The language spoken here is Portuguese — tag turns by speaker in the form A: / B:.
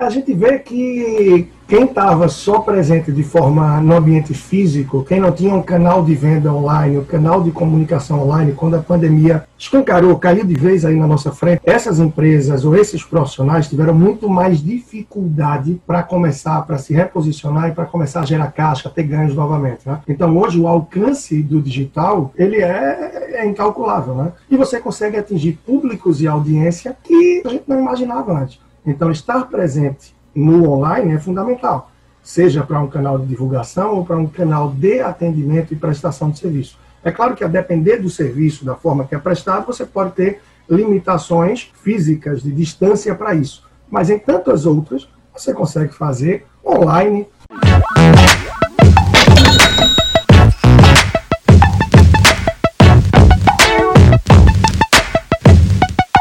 A: a gente vê que quem estava só presente de forma no ambiente físico, quem não tinha um canal de venda online, um canal de comunicação online, quando a pandemia escancarou, caiu de vez aí na nossa frente, essas empresas ou esses profissionais tiveram muito mais dificuldade para começar, para se reposicionar e para começar a gerar caixa, ter ganhos novamente. Né? Então hoje o alcance do digital ele é, é incalculável, né? E você consegue atingir públicos e audiência que a gente não imaginava antes. Então, estar presente no online é fundamental, seja para um canal de divulgação ou para um canal de atendimento e prestação de serviço. É claro que, a depender do serviço, da forma que é prestado, você pode ter limitações físicas de distância para isso. Mas em tantas outras, você consegue fazer online.